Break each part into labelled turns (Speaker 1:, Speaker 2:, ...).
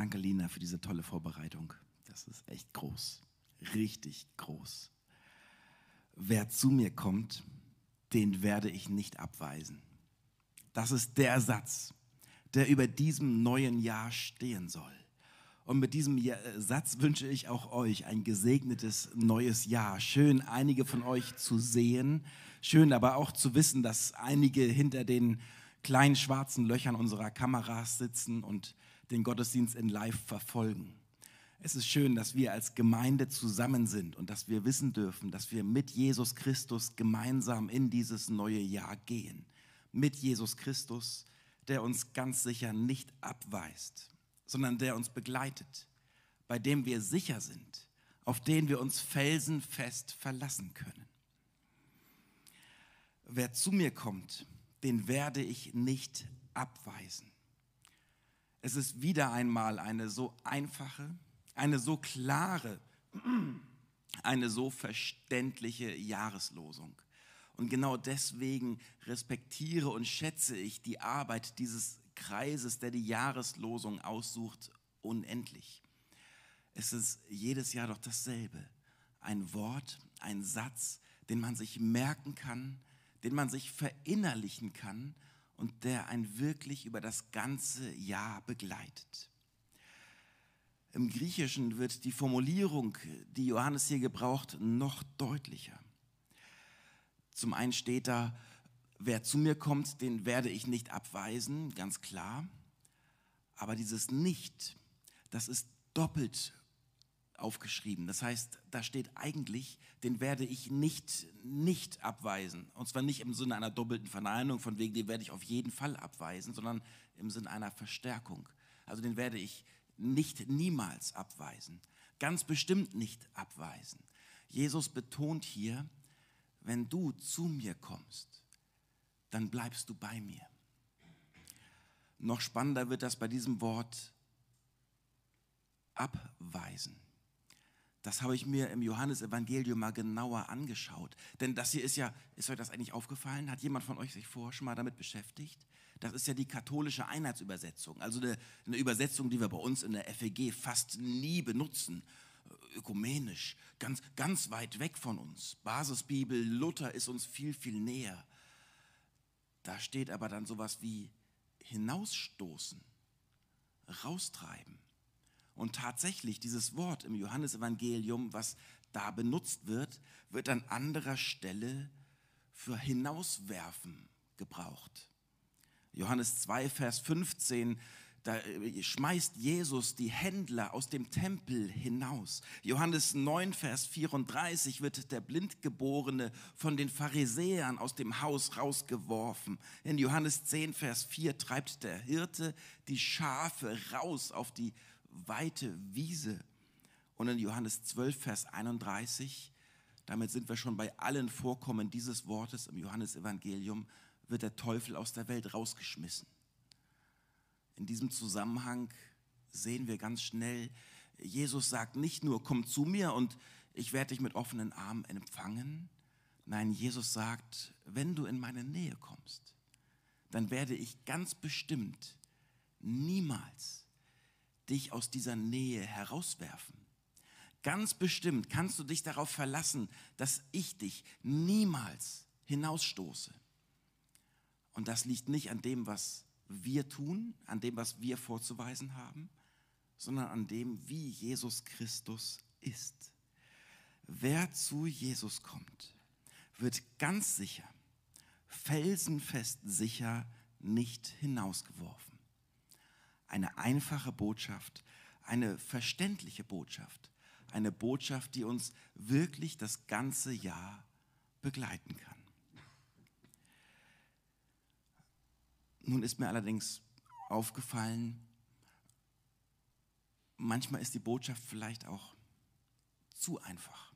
Speaker 1: Danke, Lina, für diese tolle Vorbereitung. Das ist echt groß, richtig groß. Wer zu mir kommt, den werde ich nicht abweisen. Das ist der Satz, der über diesem neuen Jahr stehen soll. Und mit diesem Satz wünsche ich auch euch ein gesegnetes neues Jahr. Schön, einige von euch zu sehen. Schön aber auch zu wissen, dass einige hinter den kleinen schwarzen Löchern unserer Kameras sitzen und den Gottesdienst in Live verfolgen. Es ist schön, dass wir als Gemeinde zusammen sind und dass wir wissen dürfen, dass wir mit Jesus Christus gemeinsam in dieses neue Jahr gehen. Mit Jesus Christus, der uns ganz sicher nicht abweist, sondern der uns begleitet, bei dem wir sicher sind, auf den wir uns felsenfest verlassen können. Wer zu mir kommt, den werde ich nicht abweisen. Es ist wieder einmal eine so einfache, eine so klare, eine so verständliche Jahreslosung. Und genau deswegen respektiere und schätze ich die Arbeit dieses Kreises, der die Jahreslosung aussucht, unendlich. Es ist jedes Jahr doch dasselbe. Ein Wort, ein Satz, den man sich merken kann, den man sich verinnerlichen kann und der einen wirklich über das ganze Jahr begleitet. Im Griechischen wird die Formulierung, die Johannes hier gebraucht, noch deutlicher. Zum einen steht da, wer zu mir kommt, den werde ich nicht abweisen, ganz klar. Aber dieses Nicht, das ist doppelt aufgeschrieben. Das heißt, da steht eigentlich, den werde ich nicht, nicht abweisen. Und zwar nicht im Sinne einer doppelten Verneinung, von wegen, den werde ich auf jeden Fall abweisen, sondern im Sinne einer Verstärkung. Also den werde ich nicht niemals abweisen. Ganz bestimmt nicht abweisen. Jesus betont hier, wenn du zu mir kommst, dann bleibst du bei mir. Noch spannender wird das bei diesem Wort abweisen. Das habe ich mir im Johannesevangelium mal genauer angeschaut. Denn das hier ist ja, ist euch das eigentlich aufgefallen? Hat jemand von euch sich vorher schon mal damit beschäftigt? Das ist ja die katholische Einheitsübersetzung, also eine, eine Übersetzung, die wir bei uns in der FEG fast nie benutzen. Ökumenisch, ganz, ganz weit weg von uns. Basisbibel, Luther ist uns viel, viel näher. Da steht aber dann sowas wie hinausstoßen, raustreiben. Und tatsächlich, dieses Wort im Johannesevangelium, was da benutzt wird, wird an anderer Stelle für hinauswerfen gebraucht. Johannes 2, Vers 15, da äh, schmeißt Jesus die Händler aus dem Tempel hinaus. Johannes 9, Vers 34 wird der Blindgeborene von den Pharisäern aus dem Haus rausgeworfen. In Johannes 10, Vers 4 treibt der Hirte die Schafe raus auf die weite Wiese. Und in Johannes 12, Vers 31, damit sind wir schon bei allen Vorkommen dieses Wortes im Johannesevangelium, wird der Teufel aus der Welt rausgeschmissen. In diesem Zusammenhang sehen wir ganz schnell, Jesus sagt nicht nur, komm zu mir und ich werde dich mit offenen Armen empfangen. Nein, Jesus sagt, wenn du in meine Nähe kommst, dann werde ich ganz bestimmt niemals dich aus dieser Nähe herauswerfen. Ganz bestimmt kannst du dich darauf verlassen, dass ich dich niemals hinausstoße. Und das liegt nicht an dem, was wir tun, an dem, was wir vorzuweisen haben, sondern an dem, wie Jesus Christus ist. Wer zu Jesus kommt, wird ganz sicher, felsenfest sicher nicht hinausgeworfen eine einfache Botschaft, eine verständliche Botschaft, eine Botschaft, die uns wirklich das ganze Jahr begleiten kann. Nun ist mir allerdings aufgefallen, manchmal ist die Botschaft vielleicht auch zu einfach.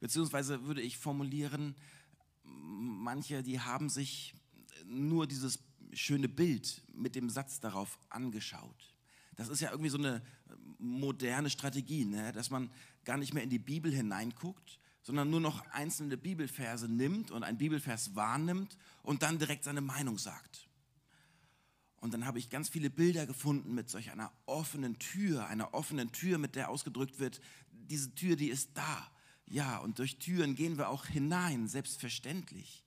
Speaker 1: Beziehungsweise würde ich formulieren, manche, die haben sich nur dieses schöne Bild mit dem Satz darauf angeschaut. Das ist ja irgendwie so eine moderne Strategie, ne? dass man gar nicht mehr in die Bibel hineinguckt, sondern nur noch einzelne Bibelverse nimmt und einen Bibelvers wahrnimmt und dann direkt seine Meinung sagt. Und dann habe ich ganz viele Bilder gefunden mit solch einer offenen Tür, einer offenen Tür, mit der ausgedrückt wird, diese Tür, die ist da. Ja, und durch Türen gehen wir auch hinein, selbstverständlich.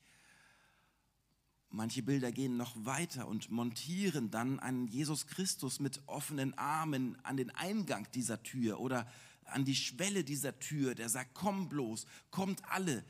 Speaker 1: Manche Bilder gehen noch weiter und montieren dann einen Jesus Christus mit offenen Armen an den Eingang dieser Tür oder an die Schwelle dieser Tür, der sagt, komm bloß, kommt alle,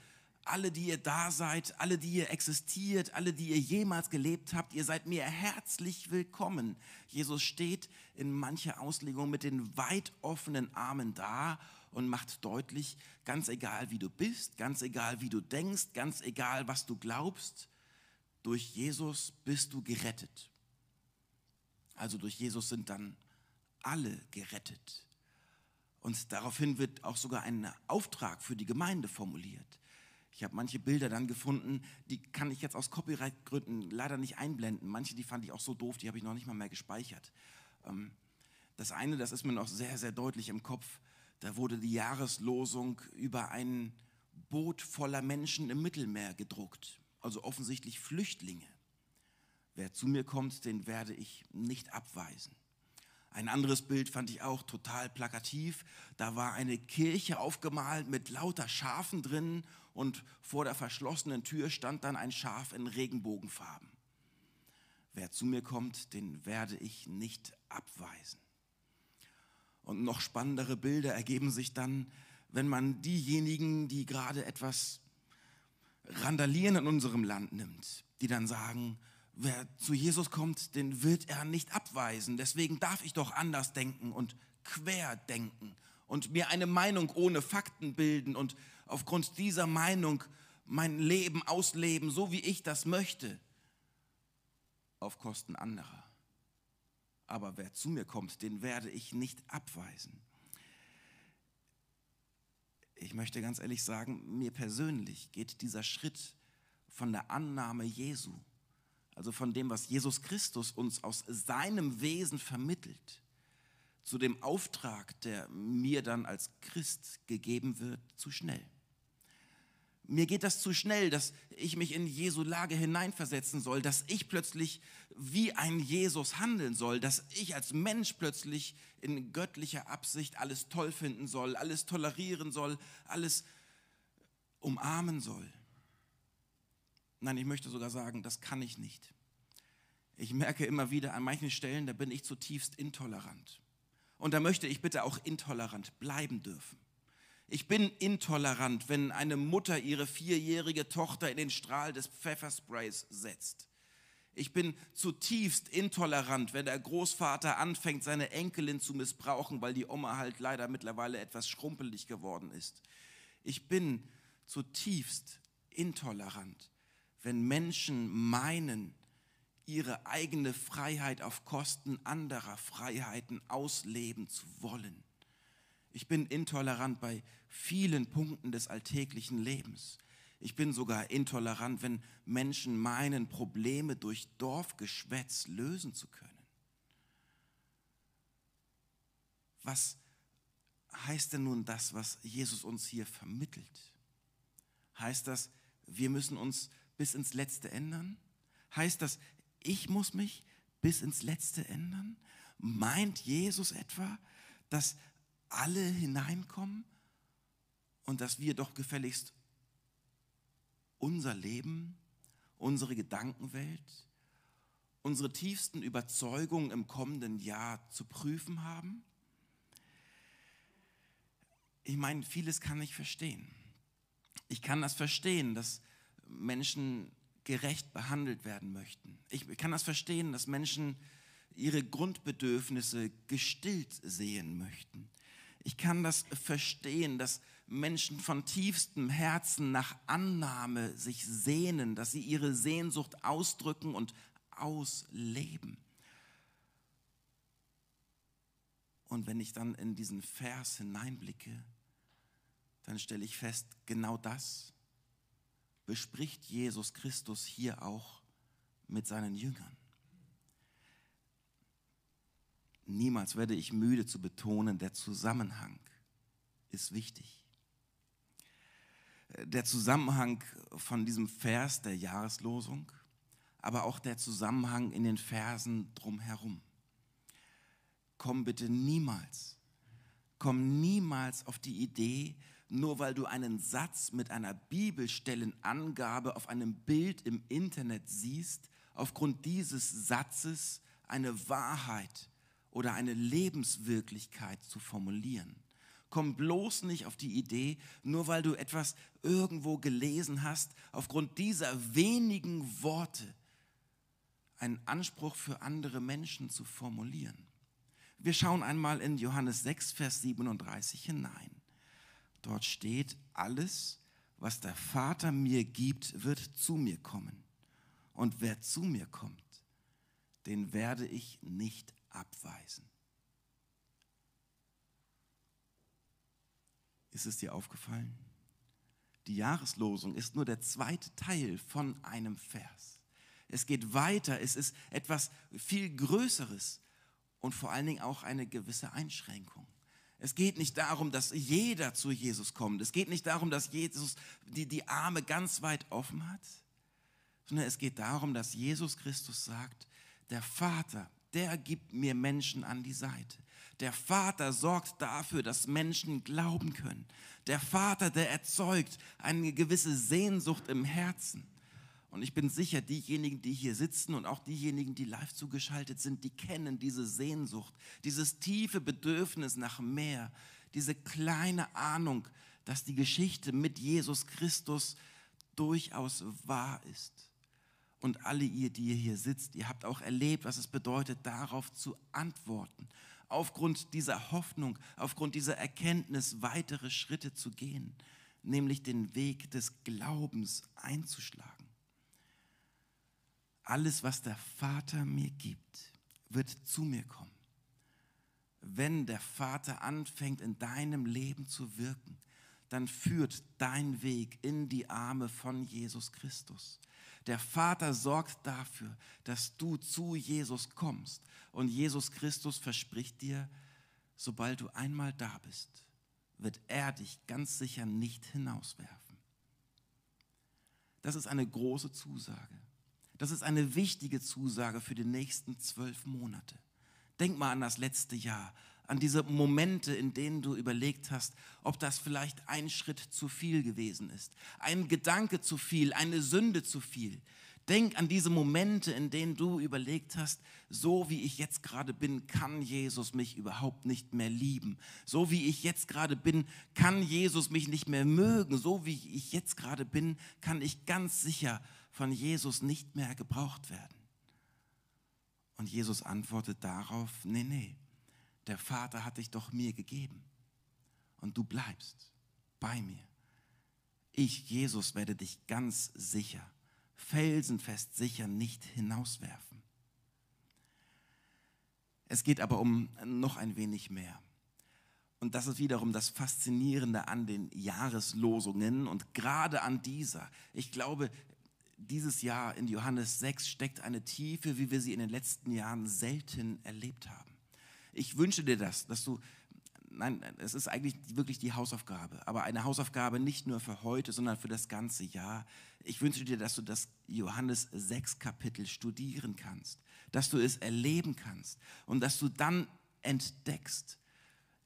Speaker 1: alle, die ihr da seid, alle, die ihr existiert, alle, die ihr jemals gelebt habt, ihr seid mir herzlich willkommen. Jesus steht in mancher Auslegung mit den weit offenen Armen da und macht deutlich, ganz egal wie du bist, ganz egal wie du denkst, ganz egal was du glaubst, durch Jesus bist du gerettet. Also durch Jesus sind dann alle gerettet. Und daraufhin wird auch sogar ein Auftrag für die Gemeinde formuliert. Ich habe manche Bilder dann gefunden, die kann ich jetzt aus Copyright-Gründen leider nicht einblenden. Manche, die fand ich auch so doof, die habe ich noch nicht mal mehr gespeichert. Ähm, das eine, das ist mir noch sehr, sehr deutlich im Kopf. Da wurde die Jahreslosung über ein Boot voller Menschen im Mittelmeer gedruckt, also offensichtlich Flüchtlinge. Wer zu mir kommt, den werde ich nicht abweisen. Ein anderes Bild fand ich auch total plakativ. Da war eine Kirche aufgemalt mit lauter Schafen drin und vor der verschlossenen Tür stand dann ein Schaf in Regenbogenfarben. Wer zu mir kommt, den werde ich nicht abweisen. Und noch spannendere Bilder ergeben sich dann, wenn man diejenigen, die gerade etwas randalieren in unserem Land nimmt, die dann sagen, wer zu Jesus kommt, den wird er nicht abweisen. Deswegen darf ich doch anders denken und quer denken und mir eine Meinung ohne Fakten bilden und aufgrund dieser Meinung mein Leben ausleben, so wie ich das möchte, auf Kosten anderer. Aber wer zu mir kommt, den werde ich nicht abweisen. Ich möchte ganz ehrlich sagen, mir persönlich geht dieser Schritt von der Annahme Jesu also von dem, was Jesus Christus uns aus seinem Wesen vermittelt, zu dem Auftrag, der mir dann als Christ gegeben wird, zu schnell. Mir geht das zu schnell, dass ich mich in Jesu Lage hineinversetzen soll, dass ich plötzlich wie ein Jesus handeln soll, dass ich als Mensch plötzlich in göttlicher Absicht alles toll finden soll, alles tolerieren soll, alles umarmen soll. Nein, ich möchte sogar sagen, das kann ich nicht. Ich merke immer wieder an manchen Stellen, da bin ich zutiefst intolerant. Und da möchte ich bitte auch intolerant bleiben dürfen. Ich bin intolerant, wenn eine Mutter ihre vierjährige Tochter in den Strahl des Pfeffersprays setzt. Ich bin zutiefst intolerant, wenn der Großvater anfängt, seine Enkelin zu missbrauchen, weil die Oma halt leider mittlerweile etwas schrumpelig geworden ist. Ich bin zutiefst intolerant, wenn Menschen meinen, ihre eigene Freiheit auf Kosten anderer Freiheiten ausleben zu wollen. Ich bin intolerant bei vielen Punkten des alltäglichen Lebens. Ich bin sogar intolerant, wenn Menschen meinen, Probleme durch Dorfgeschwätz lösen zu können. Was heißt denn nun das, was Jesus uns hier vermittelt? Heißt das, wir müssen uns bis ins Letzte ändern? Heißt das, ich muss mich bis ins Letzte ändern? Meint Jesus etwa, dass alle hineinkommen und dass wir doch gefälligst unser Leben, unsere Gedankenwelt, unsere tiefsten Überzeugungen im kommenden Jahr zu prüfen haben? Ich meine, vieles kann ich verstehen. Ich kann das verstehen, dass Menschen gerecht behandelt werden möchten. Ich kann das verstehen, dass Menschen ihre Grundbedürfnisse gestillt sehen möchten. Ich kann das verstehen, dass Menschen von tiefstem Herzen nach Annahme sich sehnen, dass sie ihre Sehnsucht ausdrücken und ausleben. Und wenn ich dann in diesen Vers hineinblicke, dann stelle ich fest, genau das bespricht Jesus Christus hier auch mit seinen Jüngern. Niemals werde ich müde zu betonen, der Zusammenhang ist wichtig. Der Zusammenhang von diesem Vers der Jahreslosung, aber auch der Zusammenhang in den Versen drumherum. Komm bitte niemals, komm niemals auf die Idee, nur weil du einen Satz mit einer Bibelstellenangabe auf einem Bild im Internet siehst, aufgrund dieses Satzes eine Wahrheit oder eine Lebenswirklichkeit zu formulieren. Komm bloß nicht auf die Idee, nur weil du etwas irgendwo gelesen hast, aufgrund dieser wenigen Worte einen Anspruch für andere Menschen zu formulieren. Wir schauen einmal in Johannes 6, Vers 37 hinein. Dort steht, alles, was der Vater mir gibt, wird zu mir kommen. Und wer zu mir kommt, den werde ich nicht abweisen. Ist es dir aufgefallen? Die Jahreslosung ist nur der zweite Teil von einem Vers. Es geht weiter, es ist etwas viel Größeres und vor allen Dingen auch eine gewisse Einschränkung. Es geht nicht darum, dass jeder zu Jesus kommt. Es geht nicht darum, dass Jesus die, die Arme ganz weit offen hat, sondern es geht darum, dass Jesus Christus sagt, der Vater, der gibt mir Menschen an die Seite. Der Vater sorgt dafür, dass Menschen glauben können. Der Vater, der erzeugt eine gewisse Sehnsucht im Herzen. Und ich bin sicher, diejenigen, die hier sitzen und auch diejenigen, die live zugeschaltet sind, die kennen diese Sehnsucht, dieses tiefe Bedürfnis nach mehr, diese kleine Ahnung, dass die Geschichte mit Jesus Christus durchaus wahr ist. Und alle ihr, die ihr hier sitzt, ihr habt auch erlebt, was es bedeutet, darauf zu antworten, aufgrund dieser Hoffnung, aufgrund dieser Erkenntnis weitere Schritte zu gehen, nämlich den Weg des Glaubens einzuschlagen. Alles, was der Vater mir gibt, wird zu mir kommen. Wenn der Vater anfängt in deinem Leben zu wirken, dann führt dein Weg in die Arme von Jesus Christus. Der Vater sorgt dafür, dass du zu Jesus kommst. Und Jesus Christus verspricht dir, sobald du einmal da bist, wird er dich ganz sicher nicht hinauswerfen. Das ist eine große Zusage. Das ist eine wichtige Zusage für die nächsten zwölf Monate. Denk mal an das letzte Jahr, an diese Momente, in denen du überlegt hast, ob das vielleicht ein Schritt zu viel gewesen ist, ein Gedanke zu viel, eine Sünde zu viel. Denk an diese Momente, in denen du überlegt hast, so wie ich jetzt gerade bin, kann Jesus mich überhaupt nicht mehr lieben. So wie ich jetzt gerade bin, kann Jesus mich nicht mehr mögen. So wie ich jetzt gerade bin, kann ich ganz sicher von Jesus nicht mehr gebraucht werden. Und Jesus antwortet darauf, nee, nee, der Vater hat dich doch mir gegeben und du bleibst bei mir. Ich, Jesus, werde dich ganz sicher, felsenfest sicher nicht hinauswerfen. Es geht aber um noch ein wenig mehr. Und das ist wiederum das Faszinierende an den Jahreslosungen und gerade an dieser. Ich glaube, dieses Jahr in Johannes 6 steckt eine Tiefe, wie wir sie in den letzten Jahren selten erlebt haben. Ich wünsche dir das, dass du, nein, es ist eigentlich wirklich die Hausaufgabe, aber eine Hausaufgabe nicht nur für heute, sondern für das ganze Jahr. Ich wünsche dir, dass du das Johannes 6 Kapitel studieren kannst, dass du es erleben kannst und dass du dann entdeckst,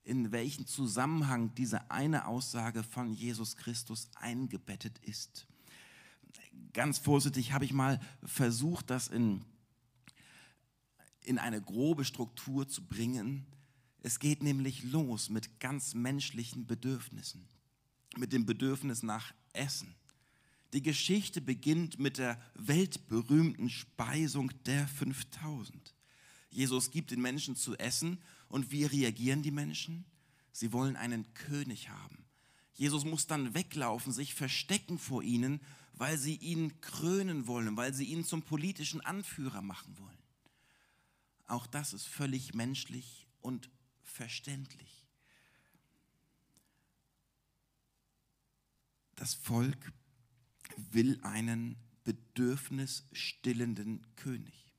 Speaker 1: in welchen Zusammenhang diese eine Aussage von Jesus Christus eingebettet ist ganz vorsichtig habe ich mal versucht, das in, in eine grobe Struktur zu bringen. Es geht nämlich los mit ganz menschlichen Bedürfnissen, mit dem Bedürfnis nach Essen. Die Geschichte beginnt mit der weltberühmten Speisung der 5000. Jesus gibt den Menschen zu essen und wie reagieren die Menschen? Sie wollen einen König haben. Jesus muss dann weglaufen, sich verstecken vor ihnen weil sie ihn krönen wollen, weil sie ihn zum politischen Anführer machen wollen. Auch das ist völlig menschlich und verständlich. Das Volk will einen bedürfnisstillenden König.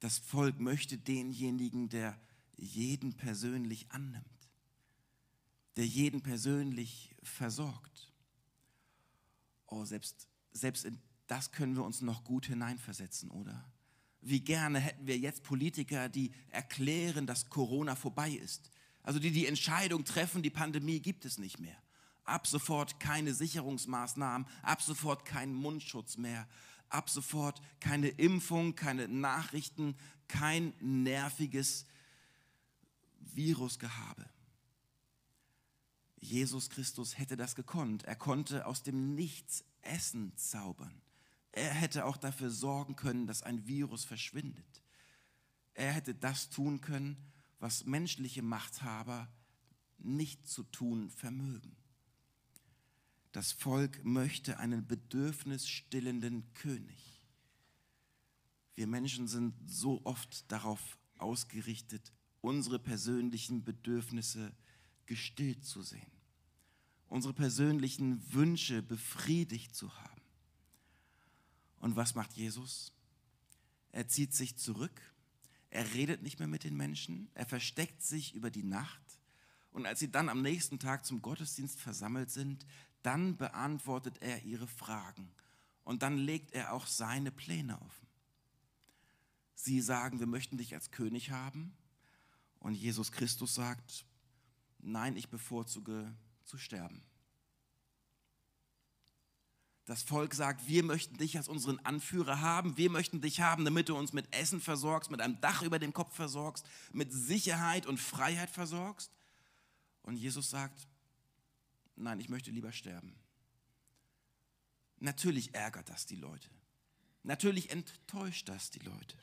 Speaker 1: Das Volk möchte denjenigen, der jeden persönlich annimmt, der jeden persönlich versorgt oh, selbst, selbst in das können wir uns noch gut hineinversetzen, oder? Wie gerne hätten wir jetzt Politiker, die erklären, dass Corona vorbei ist. Also die die Entscheidung treffen, die Pandemie gibt es nicht mehr. Ab sofort keine Sicherungsmaßnahmen, ab sofort kein Mundschutz mehr, ab sofort keine Impfung, keine Nachrichten, kein nerviges Virusgehabe. Jesus Christus hätte das gekonnt. Er konnte aus dem Nichts Essen zaubern. Er hätte auch dafür sorgen können, dass ein Virus verschwindet. Er hätte das tun können, was menschliche Machthaber nicht zu tun vermögen. Das Volk möchte einen bedürfnisstillenden König. Wir Menschen sind so oft darauf ausgerichtet, unsere persönlichen Bedürfnisse gestillt zu sehen, unsere persönlichen Wünsche befriedigt zu haben. Und was macht Jesus? Er zieht sich zurück, er redet nicht mehr mit den Menschen, er versteckt sich über die Nacht. Und als sie dann am nächsten Tag zum Gottesdienst versammelt sind, dann beantwortet er ihre Fragen und dann legt er auch seine Pläne offen. Sie sagen, wir möchten dich als König haben und Jesus Christus sagt, nein, ich bevorzuge zu sterben. Das Volk sagt, wir möchten dich als unseren Anführer haben, wir möchten dich haben, damit du uns mit Essen versorgst, mit einem Dach über dem Kopf versorgst, mit Sicherheit und Freiheit versorgst. Und Jesus sagt, nein, ich möchte lieber sterben. Natürlich ärgert das die Leute. Natürlich enttäuscht das die Leute.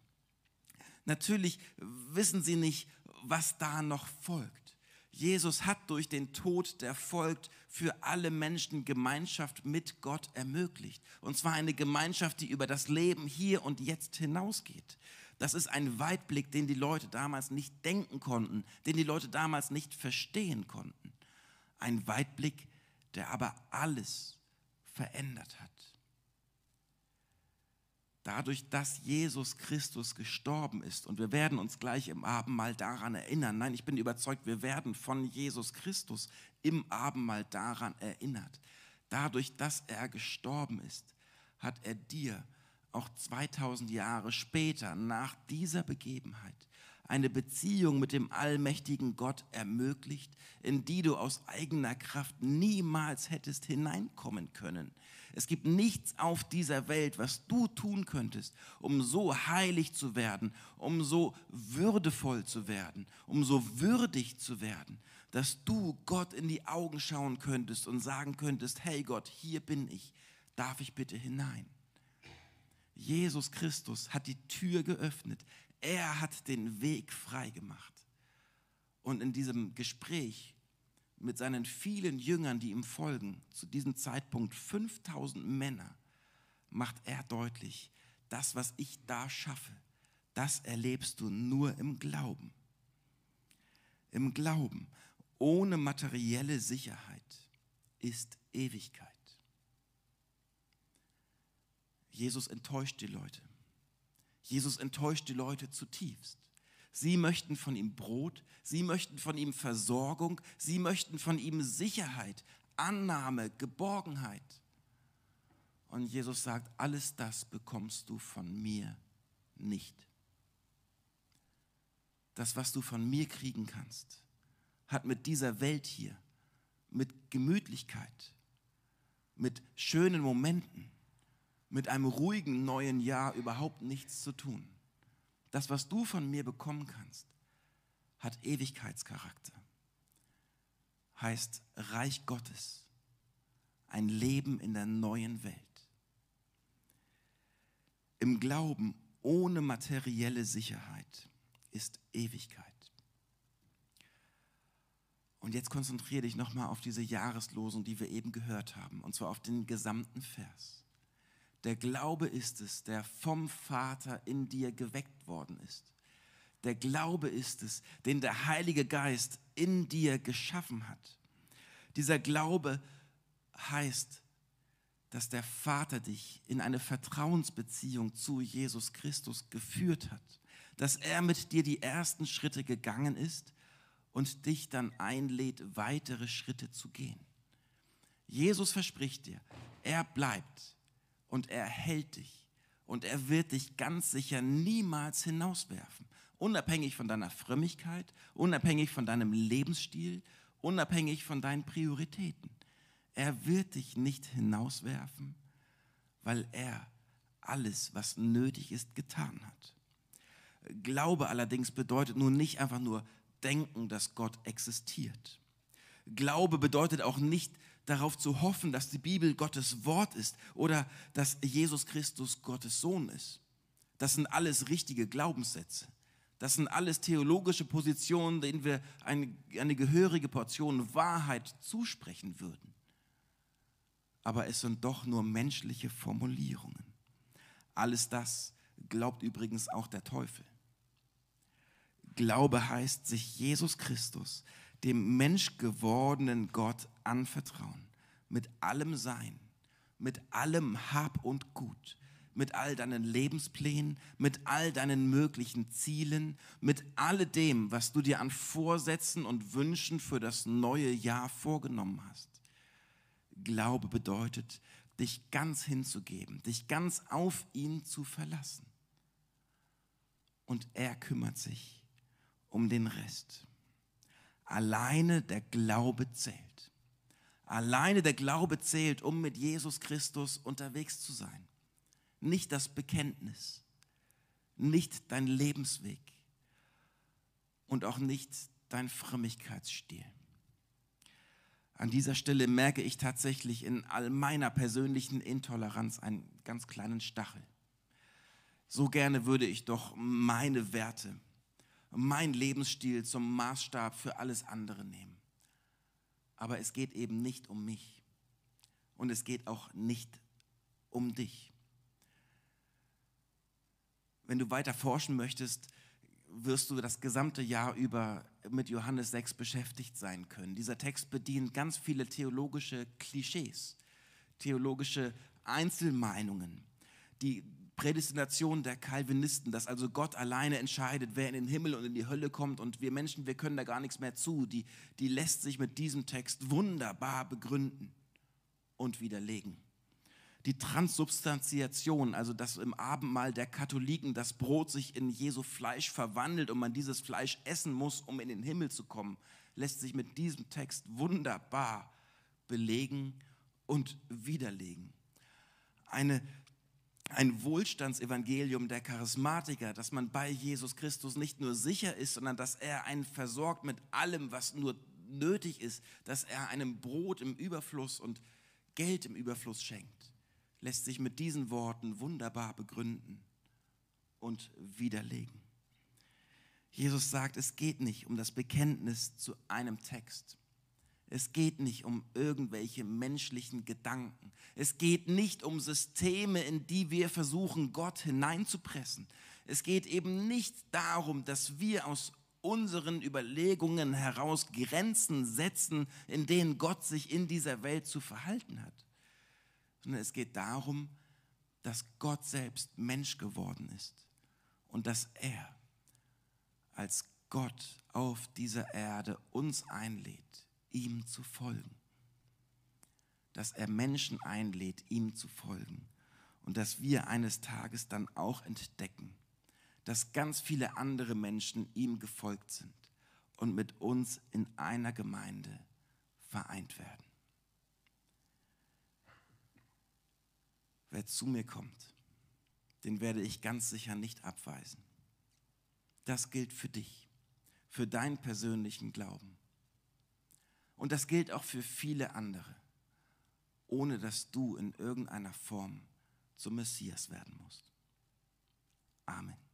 Speaker 1: Natürlich wissen sie nicht, was da noch folgt. Jesus hat durch den Tod, der folgt, für alle Menschen Gemeinschaft mit Gott ermöglicht. Und zwar eine Gemeinschaft, die über das Leben hier und jetzt hinausgeht. Das ist ein Weitblick, den die Leute damals nicht denken konnten, den die Leute damals nicht verstehen konnten. Ein Weitblick, der aber alles verändert hat. Dadurch, dass Jesus Christus gestorben ist, und wir werden uns gleich im Abendmahl daran erinnern, nein, ich bin überzeugt, wir werden von Jesus Christus im Abendmahl daran erinnert. Dadurch, dass er gestorben ist, hat er dir auch 2000 Jahre später nach dieser Begebenheit eine Beziehung mit dem allmächtigen Gott ermöglicht, in die du aus eigener Kraft niemals hättest hineinkommen können. Es gibt nichts auf dieser Welt, was du tun könntest, um so heilig zu werden, um so würdevoll zu werden, um so würdig zu werden, dass du Gott in die Augen schauen könntest und sagen könntest, hey Gott, hier bin ich, darf ich bitte hinein? Jesus Christus hat die Tür geöffnet. Er hat den Weg frei gemacht. Und in diesem Gespräch mit seinen vielen Jüngern, die ihm folgen, zu diesem Zeitpunkt 5000 Männer, macht er deutlich, das, was ich da schaffe, das erlebst du nur im Glauben. Im Glauben, ohne materielle Sicherheit, ist Ewigkeit. Jesus enttäuscht die Leute. Jesus enttäuscht die Leute zutiefst. Sie möchten von ihm Brot, sie möchten von ihm Versorgung, sie möchten von ihm Sicherheit, Annahme, Geborgenheit. Und Jesus sagt, alles das bekommst du von mir nicht. Das, was du von mir kriegen kannst, hat mit dieser Welt hier, mit Gemütlichkeit, mit schönen Momenten, mit einem ruhigen neuen Jahr überhaupt nichts zu tun. Das, was du von mir bekommen kannst, hat Ewigkeitscharakter. Heißt Reich Gottes. Ein Leben in der neuen Welt. Im Glauben ohne materielle Sicherheit ist Ewigkeit. Und jetzt konzentriere dich nochmal auf diese Jahreslosung, die wir eben gehört haben, und zwar auf den gesamten Vers. Der Glaube ist es, der vom Vater in dir geweckt worden ist. Der Glaube ist es, den der Heilige Geist in dir geschaffen hat. Dieser Glaube heißt, dass der Vater dich in eine Vertrauensbeziehung zu Jesus Christus geführt hat, dass er mit dir die ersten Schritte gegangen ist und dich dann einlädt, weitere Schritte zu gehen. Jesus verspricht dir, er bleibt und er hält dich und er wird dich ganz sicher niemals hinauswerfen. Unabhängig von deiner Frömmigkeit, unabhängig von deinem Lebensstil, unabhängig von deinen Prioritäten. Er wird dich nicht hinauswerfen, weil er alles, was nötig ist, getan hat. Glaube allerdings bedeutet nun nicht einfach nur denken, dass Gott existiert. Glaube bedeutet auch nicht darauf zu hoffen, dass die Bibel Gottes Wort ist oder dass Jesus Christus Gottes Sohn ist. Das sind alles richtige Glaubenssätze. Das sind alles theologische Positionen, denen wir eine, eine gehörige Portion Wahrheit zusprechen würden. Aber es sind doch nur menschliche Formulierungen. Alles das glaubt übrigens auch der Teufel. Glaube heißt, sich Jesus Christus, dem menschgewordenen Gott, anvertrauen. Mit allem Sein, mit allem Hab und Gut, mit all deinen Lebensplänen, mit all deinen möglichen Zielen, mit alledem, was du dir an Vorsätzen und Wünschen für das neue Jahr vorgenommen hast. Glaube bedeutet, dich ganz hinzugeben, dich ganz auf ihn zu verlassen. Und er kümmert sich um den Rest. Alleine der Glaube zählt. Alleine der Glaube zählt, um mit Jesus Christus unterwegs zu sein. Nicht das Bekenntnis, nicht dein Lebensweg und auch nicht dein Frömmigkeitsstil. An dieser Stelle merke ich tatsächlich in all meiner persönlichen Intoleranz einen ganz kleinen Stachel. So gerne würde ich doch meine Werte, mein Lebensstil zum Maßstab für alles andere nehmen. Aber es geht eben nicht um mich. Und es geht auch nicht um dich. Wenn du weiter forschen möchtest, wirst du das gesamte Jahr über mit Johannes 6 beschäftigt sein können. Dieser Text bedient ganz viele theologische Klischees, theologische Einzelmeinungen, die Prädestination der Calvinisten, dass also Gott alleine entscheidet, wer in den Himmel und in die Hölle kommt und wir Menschen, wir können da gar nichts mehr zu, die, die lässt sich mit diesem Text wunderbar begründen und widerlegen. Die Transsubstantiation, also dass im Abendmahl der Katholiken das Brot sich in Jesu Fleisch verwandelt und man dieses Fleisch essen muss, um in den Himmel zu kommen, lässt sich mit diesem Text wunderbar belegen und widerlegen. Eine ein Wohlstandsevangelium der Charismatiker, dass man bei Jesus Christus nicht nur sicher ist, sondern dass er einen versorgt mit allem, was nur nötig ist, dass er einem Brot im Überfluss und Geld im Überfluss schenkt, lässt sich mit diesen Worten wunderbar begründen und widerlegen. Jesus sagt, es geht nicht um das Bekenntnis zu einem Text. Es geht nicht um irgendwelche menschlichen Gedanken. Es geht nicht um Systeme, in die wir versuchen, Gott hineinzupressen. Es geht eben nicht darum, dass wir aus unseren Überlegungen heraus Grenzen setzen, in denen Gott sich in dieser Welt zu verhalten hat, sondern es geht darum, dass Gott selbst Mensch geworden ist und dass er als Gott auf dieser Erde uns einlädt ihm zu folgen. Dass er Menschen einlädt, ihm zu folgen. Und dass wir eines Tages dann auch entdecken, dass ganz viele andere Menschen ihm gefolgt sind und mit uns in einer Gemeinde vereint werden. Wer zu mir kommt, den werde ich ganz sicher nicht abweisen. Das gilt für dich, für deinen persönlichen Glauben. Und das gilt auch für viele andere, ohne dass du in irgendeiner Form zum Messias werden musst. Amen.